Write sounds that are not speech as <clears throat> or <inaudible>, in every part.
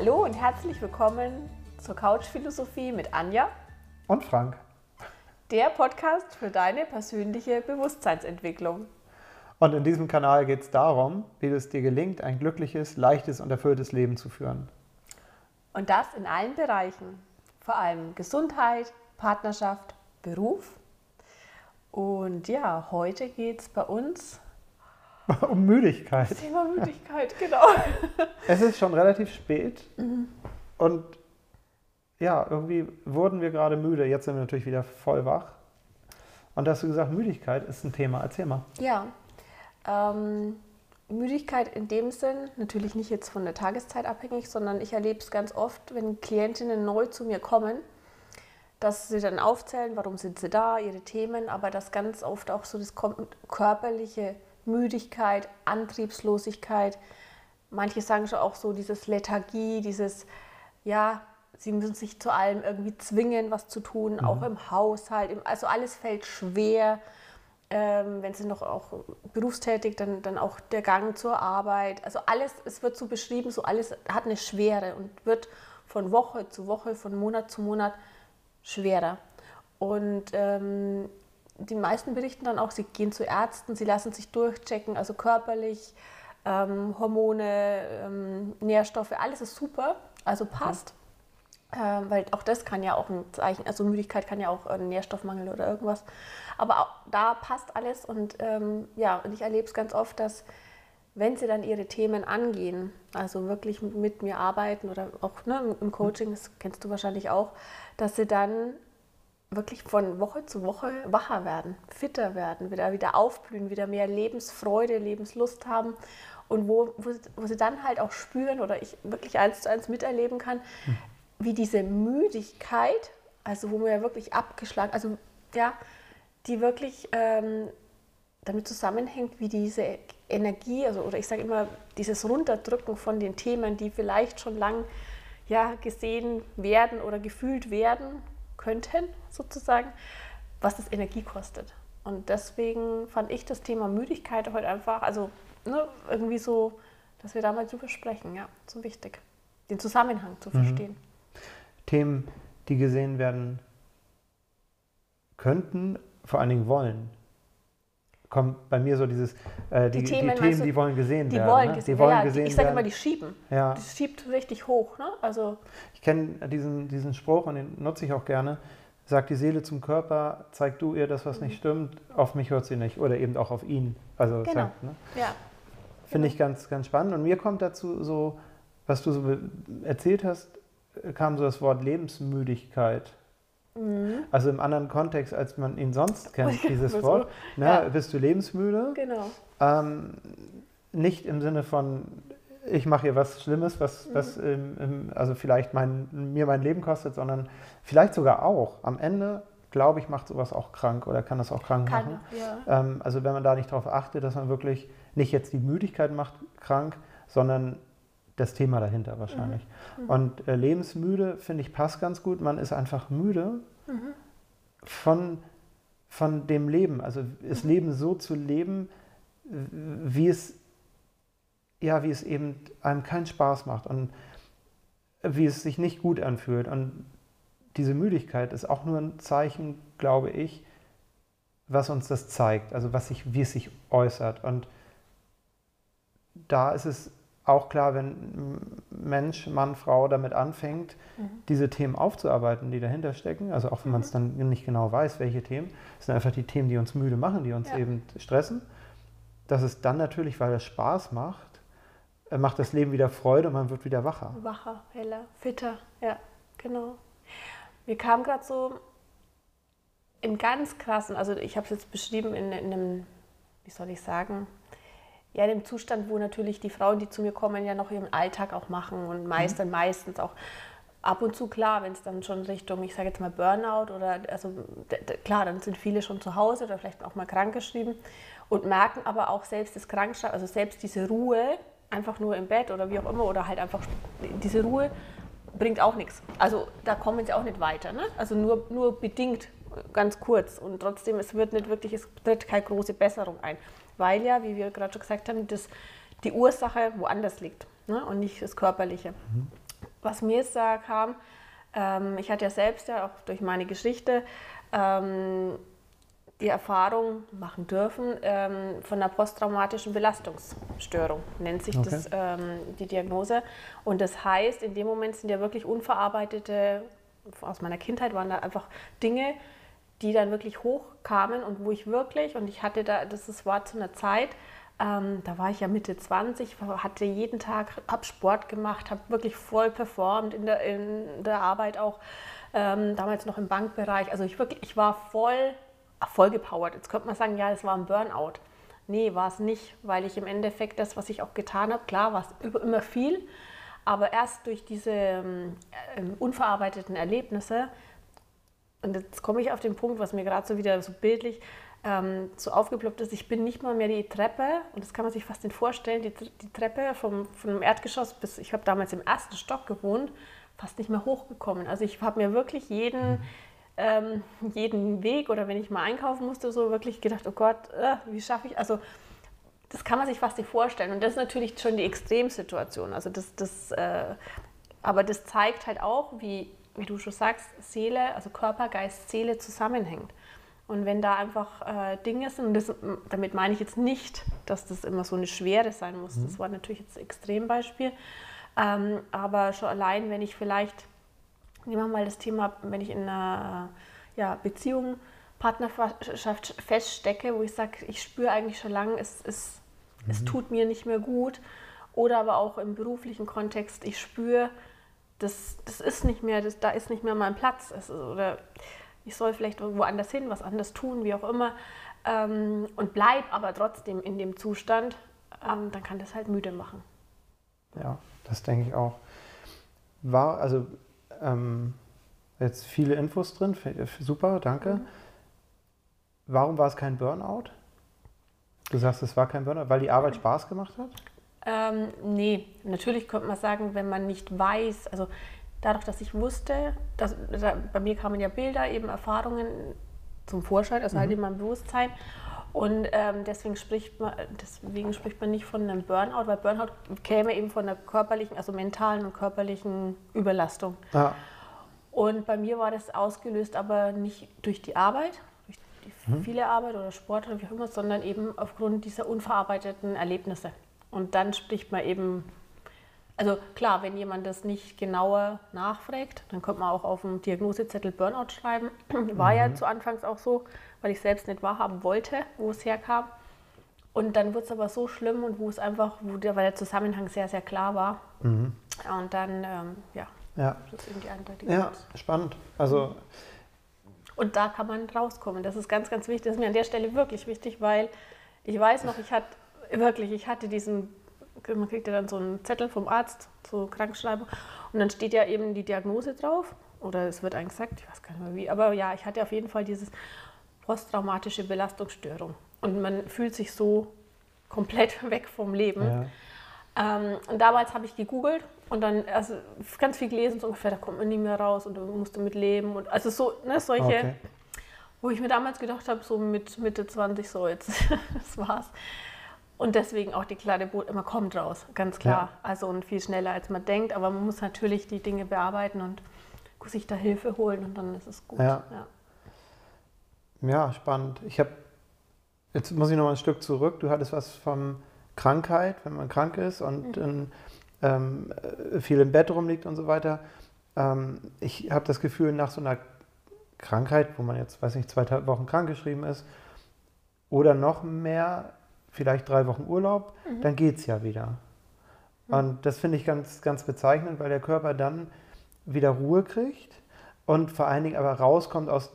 Hallo und herzlich willkommen zur Couchphilosophie mit Anja Und Frank. der Podcast für deine persönliche Bewusstseinsentwicklung. Und in diesem Kanal geht es darum, wie es dir gelingt, ein glückliches, leichtes und erfülltes Leben zu führen. Und das in allen Bereichen, vor allem Gesundheit, Partnerschaft, Beruf. Und ja, heute geht es bei uns <laughs> um Müdigkeit. Thema Müdigkeit, genau. <laughs> Es ist schon relativ spät und ja, irgendwie wurden wir gerade müde. Jetzt sind wir natürlich wieder voll wach. Und da hast du gesagt, Müdigkeit ist ein Thema. Erzähl mal. Ja, ähm, Müdigkeit in dem Sinn, natürlich nicht jetzt von der Tageszeit abhängig, sondern ich erlebe es ganz oft, wenn Klientinnen neu zu mir kommen, dass sie dann aufzählen, warum sind sie da, ihre Themen, aber dass ganz oft auch so das körperliche Müdigkeit, Antriebslosigkeit. Manche sagen schon auch so dieses Lethargie, dieses, ja, sie müssen sich zu allem irgendwie zwingen, was zu tun, auch im Haushalt. Also alles fällt schwer. Ähm, wenn sie noch auch berufstätig, dann, dann auch der Gang zur Arbeit. Also alles, es wird so beschrieben, so alles hat eine Schwere und wird von Woche zu Woche, von Monat zu Monat schwerer. Und ähm, die meisten berichten dann auch, sie gehen zu Ärzten, sie lassen sich durchchecken, also körperlich, ähm, Hormone, ähm, Nährstoffe, alles ist super, also passt. Ähm, weil auch das kann ja auch ein Zeichen, also Müdigkeit kann ja auch ein Nährstoffmangel oder irgendwas. Aber auch da passt alles und ähm, ja, und ich erlebe es ganz oft, dass wenn sie dann ihre Themen angehen, also wirklich mit mir arbeiten oder auch ne, im Coaching, das kennst du wahrscheinlich auch, dass sie dann wirklich von Woche zu Woche wacher werden, fitter werden, wieder, wieder aufblühen, wieder mehr Lebensfreude, Lebenslust haben. Und wo, wo, sie- wo sie dann halt auch spüren oder ich wirklich eins zu eins miterleben kann, wie diese Müdigkeit, also wo man ja wirklich abgeschlagen, also ja, die wirklich ähm, damit zusammenhängt, wie diese Energie, also oder ich sage immer, dieses Runterdrücken von den Themen, die vielleicht schon lang ja, gesehen werden oder gefühlt werden könnten, sozusagen, was das Energie kostet. Und deswegen fand ich das Thema Müdigkeit heute einfach, also ne, irgendwie so, dass wir da mal drüber sprechen, ja, so wichtig, den Zusammenhang zu verstehen. Themen, die gesehen werden könnten, vor allen Dingen wollen. Kommt bei mir so dieses, äh, die, Die die Themen, Themen, meinst du, die wollen gesehen Die werden. wollen ne? die wollen ja, gesehen ich sage werden. immer, die schieben. ja. Das schiebt richtig hoch, ne? Also Ich kenne diesen, diesen Spruch und den nutze ich auch gerne. Sagt die Seele zum Körper, zeig du ihr das, was nicht stimmt, auf mich hört sie nicht. Oder eben auch auf ihn. Also Genau. sagt, ne? ja, Finde ich ganz, ganz spannend. Und mir kommt dazu so, was du so erzählt hast, äh, kam so das Wort Lebensmüdigkeit. Mhm. Also im anderen Kontext, als man ihn sonst <laughs> kennt, dieses Wort. Ne? ja. Bist du lebensmüde? genau. Ähm, nicht im Sinne von, ich mache hier was Schlimmes, Mhm. was, was ähm, ähm, also vielleicht mein, mir mein Leben kostet, sondern vielleicht sogar auch. Am Ende, glaube ich, macht sowas auch krank oder kann das auch krank Kann, machen. ja. Ähm, also wenn man da nicht darauf achtet, dass man wirklich nicht jetzt die Müdigkeit macht krank, sondern das Thema dahinter wahrscheinlich. Mhm. Und äh, lebensmüde, finde ich, passt ganz gut. Man ist einfach müde Mhm. von, von dem Leben. Also das Mhm. Leben so zu leben, wie es, ja, wie es eben einem keinen Spaß macht und wie es sich nicht gut anfühlt. Und diese Müdigkeit ist auch nur ein Zeichen, glaube ich, was uns das zeigt, also was sich, wie es sich äußert. Und da ist es auch klar, wenn Mensch, Mann, Frau damit anfängt, Mhm. diese Themen aufzuarbeiten, die dahinter stecken, also auch wenn man es dann nicht genau weiß, welche Themen, das sind einfach die Themen, die uns müde machen, die uns Ja. eben stressen, dass es dann natürlich, weil es Spaß macht, äh, macht das Leben wieder Freude und man wird wieder wacher. Wacher, heller, fitter, ja, genau. Mir kam gerade so im ganz krassen, also ich habe es jetzt beschrieben in, in einem, wie soll ich sagen, ja, in dem Zustand, wo natürlich die Frauen, die zu mir kommen, ja noch ihren Alltag auch machen und meist dann meistens auch ab und zu klar, wenn es dann schon Richtung, ich sage jetzt mal Burnout oder also klar, dann sind viele schon zu Hause oder vielleicht auch mal krankgeschrieben und merken aber auch selbst das Krankschreiben, also selbst diese Ruhe, einfach nur im Bett oder wie auch immer oder halt einfach diese Ruhe bringt auch nichts. Also da kommen sie auch nicht weiter, ne? Also nur, nur bedingt, ganz kurz und trotzdem es wird nicht wirklich, es tritt keine große Besserung ein, weil ja, wie wir gerade schon gesagt haben, das, die Ursache woanders liegt ne? und nicht das Körperliche. was mir jetzt da kam, ähm, ich hatte ja selbst ja auch durch meine Geschichte ähm, die Erfahrung machen dürfen ähm, von einer posttraumatischen Belastungsstörung, nennt sich okay. das ähm, die Diagnose. Und das heißt, in dem Moment sind ja wirklich unverarbeitete, aus meiner Kindheit waren da einfach Dinge, die dann wirklich hochkamen und wo ich wirklich, und ich hatte da, das war zu einer Zeit, ähm, da war ich ja Mitte 20, hatte jeden Tag, habe Sport gemacht, habe wirklich voll performt in der, in der Arbeit auch, ähm, damals noch im Bankbereich. Also ich, wirklich, ich war voll, voll gepowert. Jetzt könnte man sagen, ja, das war ein Burnout. Nee, war es nicht, weil ich im Endeffekt das, was ich auch getan habe, klar war es immer viel, aber erst durch diese ähm, unverarbeiteten Erlebnisse, und jetzt komme ich auf den Punkt, was mir gerade so wieder so bildlich ähm, so aufgeploppt ist, ich bin nicht mal mehr die Treppe, und das kann man sich fast nicht vorstellen, die, die Treppe vom, vom Erdgeschoss bis, ich habe damals im ersten Stock gewohnt, fast nicht mehr hochgekommen. Also ich habe mir wirklich jeden, mhm. ähm, jeden Weg oder wenn ich mal einkaufen musste, so wirklich gedacht, oh Gott, äh, wie schaffe ich, also das kann man sich fast nicht vorstellen. Und das ist natürlich schon die Extremsituation. Also das, das, äh, aber das zeigt halt auch, wie, wie du schon sagst, Seele, also Körper, Geist, Seele zusammenhängt. Und wenn da einfach äh, Dinge sind, und das, damit meine ich jetzt nicht, dass das immer so eine Schwere sein muss, mhm. das war natürlich jetzt ein Extrembeispiel, ähm, aber schon allein, wenn ich vielleicht, nehmen wir mal das Thema, wenn ich in einer ja, Beziehung, Partnerschaft feststecke, wo ich sage, ich spüre eigentlich schon lange, es, es, mhm. es tut mir nicht mehr gut, oder aber auch im beruflichen Kontext, ich spüre, das, das ist nicht mehr, das, da ist nicht mehr mein Platz. Es, oder ich soll vielleicht woanders hin, was anders tun, wie auch immer, ähm, und bleib aber trotzdem in dem Zustand, ähm, dann kann das halt müde machen. Ja, das denke ich auch. War also ähm, jetzt viele Infos drin, super, danke. Mhm. Warum war es kein Burnout? Du sagst, es war kein Burnout, weil die Arbeit Spaß gemacht hat? Ähm, nee, natürlich könnte man sagen, wenn man nicht weiß, also dadurch, dass ich wusste, dass, bei mir kamen ja Bilder, eben Erfahrungen zum Vorschein, also halt mhm. halt in meinem Bewusstsein. Und ähm, deswegen, spricht man, deswegen spricht man nicht von einem Burnout, weil Burnout käme eben von einer körperlichen, also mentalen und körperlichen Überlastung. Ja. Und bei mir war das ausgelöst, aber nicht durch die Arbeit, durch die mhm. viele Arbeit oder Sport oder wie auch immer, sondern eben aufgrund dieser unverarbeiteten Erlebnisse. Und dann spricht man eben also klar, wenn jemand das nicht genauer nachfragt, dann könnte man auch auf dem Diagnosezettel Burnout schreiben. <clears throat> War mhm. ja zu Anfangs auch so, weil ich selbst nicht wahrhaben wollte, wo es herkam. Und dann wird es aber so schlimm und wo es einfach, wo der, weil der Zusammenhang sehr, sehr klar war. Mhm. Und dann, ähm, ja, ja. das ist irgendwie eindeutig. Ja, spannend. Also. Und da kann man rauskommen. Das ist ganz, ganz wichtig. Das ist mir an der Stelle wirklich wichtig, weil ich weiß noch, ich hatte wirklich, ich hatte diesen man kriegt ja dann so einen Zettel vom Arzt, so Krankenschreiber, und dann steht ja eben die Diagnose drauf. Oder es wird eigentlich gesagt, ich weiß gar nicht mehr wie. Aber ja, ich hatte auf jeden Fall dieses posttraumatische Belastungsstörung. Und man fühlt sich so komplett <laughs> weg vom Leben. Ja. Ähm, und damals habe ich gegoogelt und dann also ganz viel gelesen, so ungefähr, da kommt man nie mehr raus und du musst damit leben. Und also so, ne, solche, okay. wo ich mir damals gedacht habe, so mit Mitte 20, so jetzt, <laughs> das war's. Und deswegen auch die klare Boot immer kommt raus, ganz klar. Ja. Also und viel schneller als man denkt, aber man muss natürlich die Dinge bearbeiten und sich da Hilfe holen und dann ist es gut. Ja, ja. ja spannend. Ich habe, jetzt muss ich noch mal ein Stück zurück. Du hattest was von Krankheit, wenn man krank ist und mhm. in, ähm, viel im Bett rumliegt und so weiter. Ähm, ich habe das Gefühl, nach so einer Krankheit, wo man jetzt, weiß nicht, zwei Wochen krankgeschrieben ist, oder noch mehr vielleicht drei Wochen Urlaub, mhm. dann geht es ja wieder. Mhm. Und das finde ich ganz, ganz bezeichnend, weil der Körper dann wieder Ruhe kriegt und vor allen Dingen aber rauskommt aus,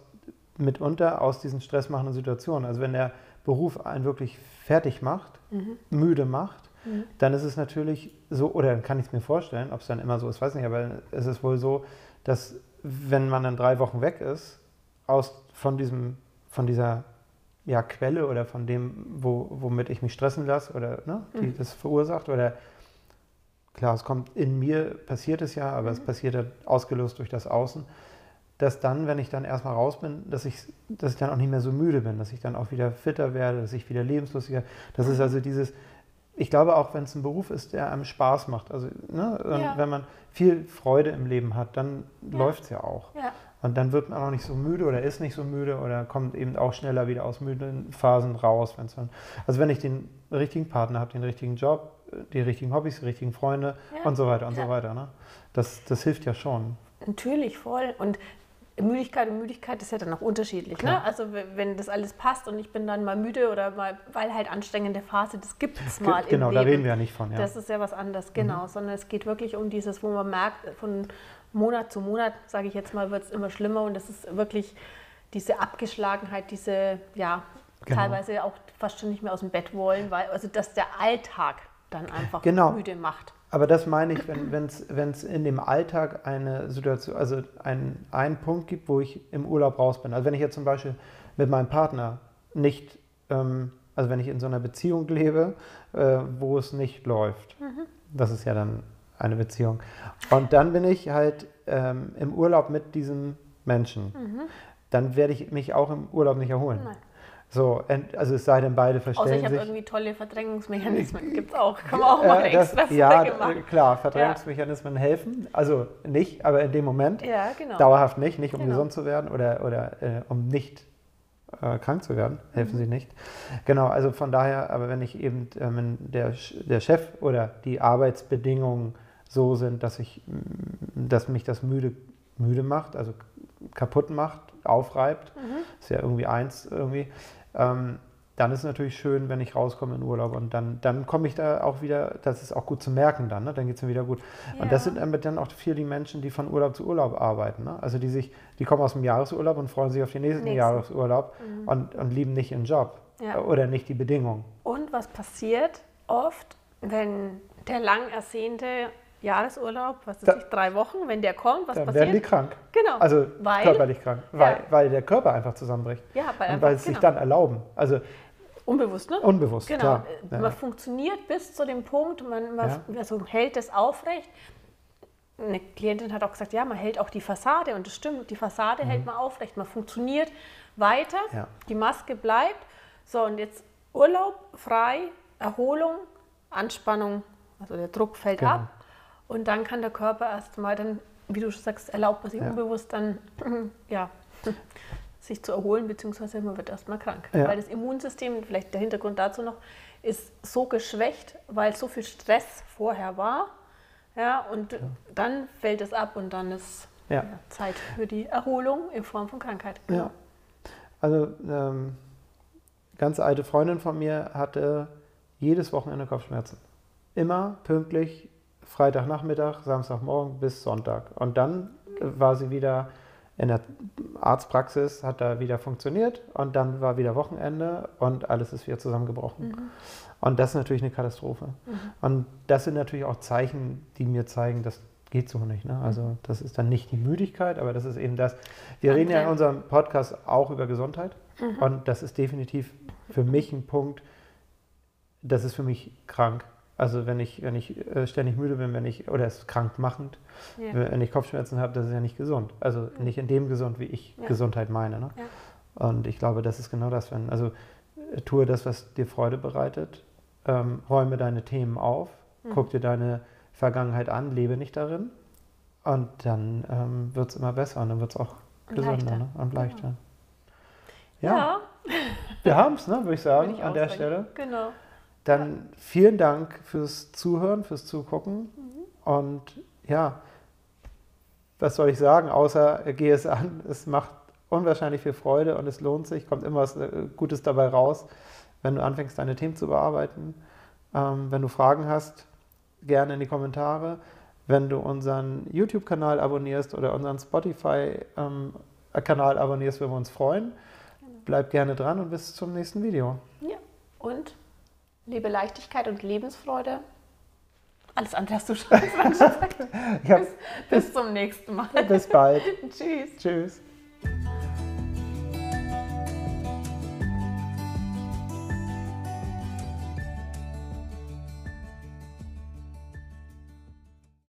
mitunter aus diesen stressmachenden Situationen. Also wenn der Beruf einen wirklich fertig macht, mhm. müde macht, mhm. dann ist es natürlich so, oder kann ich es mir vorstellen, ob es dann immer so ist, weiß nicht, aber es ist wohl so, dass wenn man dann drei Wochen weg ist, aus, von, diesem, von dieser ja, Quelle oder von dem, wo, womit ich mich stressen lasse oder ne, die mhm. das verursacht. Oder klar, es kommt in mir, passiert es ja, aber mhm. es passiert ja ausgelöst durch das Außen, dass dann, wenn ich dann erstmal raus bin, dass ich, dass ich dann auch nicht mehr so müde bin, dass ich dann auch wieder fitter werde, dass ich wieder lebenslustiger. Das ist mhm. also dieses, ich glaube auch, wenn es ein Beruf ist, der einem Spaß macht, also ne, Ja. wenn man viel Freude im Leben hat, dann Ja. läuft es ja auch. Ja. Und dann wird man auch nicht so müde oder ist nicht so müde oder kommt eben auch schneller wieder aus müden Phasen raus. Wenn's dann, also wenn ich den richtigen Partner habe, den richtigen Job, die richtigen Hobbys, die richtigen Freunde Ja. und so weiter und Ja. so weiter. Ne? Das, das hilft ja schon. Natürlich, voll. Und Müdigkeit und Müdigkeit ist ja dann auch unterschiedlich. Ne? Also wenn das alles passt und ich bin dann mal müde oder mal, weil halt anstrengende Phase, das gibt es mal genau, da Leben. reden wir ja nicht von. Ja. Das ist ja was anderes, genau. Sondern es geht wirklich um dieses, wo man merkt, von Monat zu Monat, sage ich jetzt mal, wird es immer schlimmer und das ist wirklich diese Abgeschlagenheit, diese, ja, Genau. teilweise auch fast schon nicht mehr aus dem Bett wollen, weil, also dass der Alltag dann einfach Genau. müde macht. Aber das meine ich, wenn es in dem Alltag eine Situation, also einen, einen Punkt gibt, wo ich im Urlaub raus bin. Also wenn ich jetzt zum Beispiel mit meinem Partner nicht, ähm, also wenn ich in so einer Beziehung lebe, äh, wo es nicht läuft, das ist ja dann eine Beziehung. Und dann bin ich halt ähm, im Urlaub mit diesem Menschen. Dann werde ich mich auch im Urlaub nicht erholen. Nein. So, also es sei denn, beide Außer ich verstehen habe sich. irgendwie tolle Verdrängungsmechanismen. Gibt es auch. Kann man auch mal Äh, das, extra ja, äh, klar, Verdrängungsmechanismen helfen. Also nicht, aber in dem Moment. Ja, genau. Dauerhaft nicht, nicht um Genau. gesund zu werden oder, oder äh, um nicht äh, krank zu werden, Mhm. helfen sie nicht. Genau, also von daher, aber wenn ich eben, ähm, wenn der, Sch- der Chef oder die Arbeitsbedingungen so sind, dass ich, mm, dass mich das müde, müde macht, also kaputt macht, aufreibt, Mhm. ist ja irgendwie eins irgendwie, ähm, dann ist es natürlich schön, wenn ich rauskomme in Urlaub und dann, dann komme ich da auch wieder, das ist auch gut zu merken dann, ne? dann geht es mir wieder gut. Und das Ja. sind dann auch viel die Menschen, die von Urlaub zu Urlaub arbeiten. Ne? Also die sich, die kommen aus dem Jahresurlaub und freuen sich auf den nächsten Nächsten. Jahresurlaub und, und lieben nicht ihren Job Ja. oder nicht die Bedingungen. Und was passiert oft, wenn der lang ersehnte Jahresurlaub, was Da- weiß ich, drei Wochen, wenn der kommt, was Dann passiert? werden die krank. genau. Also weil, körperlich krank, weil, Ja. weil der Körper einfach zusammenbricht. ja, weil, Und weil sich genau, dann erlauben. Also unbewusst, ne? unbewusst, Genau, klar. äh, Ja. man funktioniert bis zu dem Punkt, man, man Ja. also hält es aufrecht. Eine Klientin hat auch gesagt, ja, man hält auch die Fassade und das stimmt, die Fassade hält man aufrecht, man funktioniert weiter, Mhm. Ja. die Maske bleibt. So, und jetzt Urlaub, frei, Erholung, Anspannung, also der Druck fällt Genau. ab und dann kann der Körper erst mal dann, wie du schon sagst, erlaubt man sich Ja. unbewusst dann, <clears throat> ja, <laughs> sich zu erholen, beziehungsweise man wird erstmal krank. Ja. Weil das Immunsystem, vielleicht der Hintergrund dazu noch, ist so geschwächt, weil so viel Stress vorher war. Ja, und dann fällt es ab und dann ist Ja. ja, Zeit für die Erholung in Form von Krankheit. Ja. Also ähm, ganz alte Freundin von mir hatte jedes Wochenende Kopfschmerzen. Immer pünktlich Freitagnachmittag, Samstagmorgen bis Sonntag. Und dann äh, war sie wieder in der Arztpraxis, hat da wieder funktioniert und dann war wieder Wochenende und alles ist wieder zusammengebrochen. Und das ist natürlich eine Katastrophe. Und das sind natürlich auch Zeichen, die mir zeigen, das geht so nicht. Ne? Also das ist dann nicht die Müdigkeit, aber das ist eben das. Wir reden ja in unserem Podcast auch über Gesundheit und das ist definitiv für mich ein Punkt, das ist für mich krank. Also wenn ich, wenn ich äh, ständig müde bin, wenn ich, oder es ist krankmachend, Ja. wenn ich Kopfschmerzen habe, das ist ja nicht gesund. Also nicht in dem gesund, wie ich Ja. Gesundheit meine. Ne? Ja. Und ich glaube, das ist genau das, wenn, also äh, tue das, was dir Freude bereitet, ähm, räume deine Themen auf, Mhm. guck dir deine Vergangenheit an, lebe nicht darin und dann ähm, wird es immer besser und dann wird es auch Und gesünder leichter. ne? und leichter. Ja, Ja, <laughs> wir haben es, ne, würde ich sagen, würde ich an der sagen. Stelle. Genau. Dann vielen Dank fürs Zuhören, fürs Zugucken. Und ja, was soll ich sagen, außer äh, geh es an. Es macht unwahrscheinlich viel Freude und es lohnt sich, kommt immer was äh, Gutes dabei raus, wenn du anfängst, deine Themen zu bearbeiten. Ähm, wenn du Fragen hast, gerne in die Kommentare. Wenn du unseren YouTube-Kanal abonnierst oder unseren Spotify-Kanal abonnierst, würden wir uns freuen. Bleib gerne dran und bis zum nächsten Video. Ja. Und liebe Leichtigkeit und Lebensfreude. Alles andere hast du schon <laughs> gesagt. Ja, Bis zum nächsten Mal. bis bald. <laughs> Tschüss. Tschüss.